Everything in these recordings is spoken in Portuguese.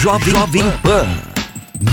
Jovem, Jovem Pan.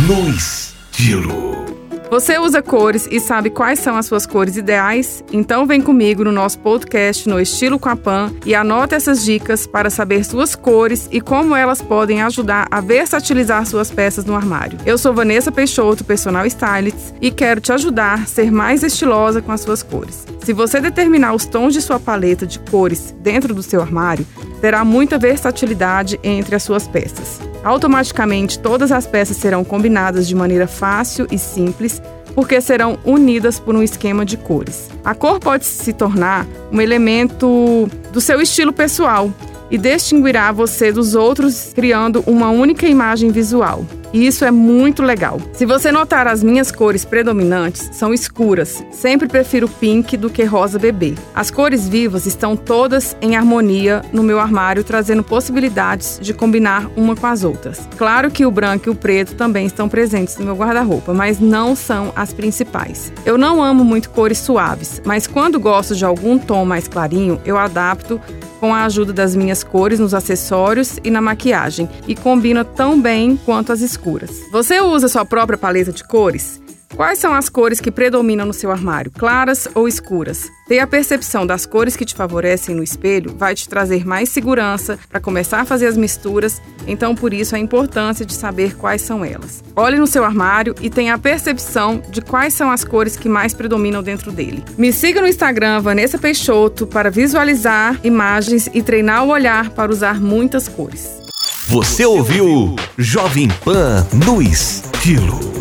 No estilo. Você usa cores e sabe quais são as suas cores ideais? Então vem comigo no nosso podcast No Estilo com a Pan e anota essas dicas para saber suas cores e como elas podem ajudar a versatilizar suas peças no armário. Eu sou Vanessa Peixoto, personal stylist, e quero te ajudar a ser mais estilosa com as suas cores. Se você determinar os tons de sua paleta de cores dentro do seu armário, terá muita versatilidade entre as suas peças. Automaticamente, todas as peças serão combinadas de maneira fácil e simples, porque serão unidas por um esquema de cores. A cor pode se tornar um elemento do seu estilo pessoal e distinguirá você dos outros, criando uma única imagem visual. E isso é muito legal. Se você notar, as minhas cores predominantes são escuras. Sempre prefiro pink do que rosa bebê. As cores vivas estão todas em harmonia no meu armário, trazendo possibilidades de combinar uma com as outras. Claro que o branco e o preto também estão presentes no meu guarda-roupa, mas não são as principais. Eu não amo muito cores suaves, mas quando gosto de algum tom mais clarinho, eu adapto com a ajuda das minhas cores nos acessórios e na maquiagem e combina tão bem quanto as escuras. Você usa sua própria paleta de cores? Quais são as cores que predominam no seu armário, claras ou escuras? Ter a percepção das cores que te favorecem no espelho vai te trazer mais segurança para começar a fazer as misturas, então por isso a importância de saber quais são elas. Olhe no seu armário e tenha a percepção de quais são as cores que mais predominam dentro dele. Me siga no Instagram Vanessa Peixoto para visualizar imagens e treinar o olhar para usar muitas cores. Você ouviu Jovem Pan no estilo.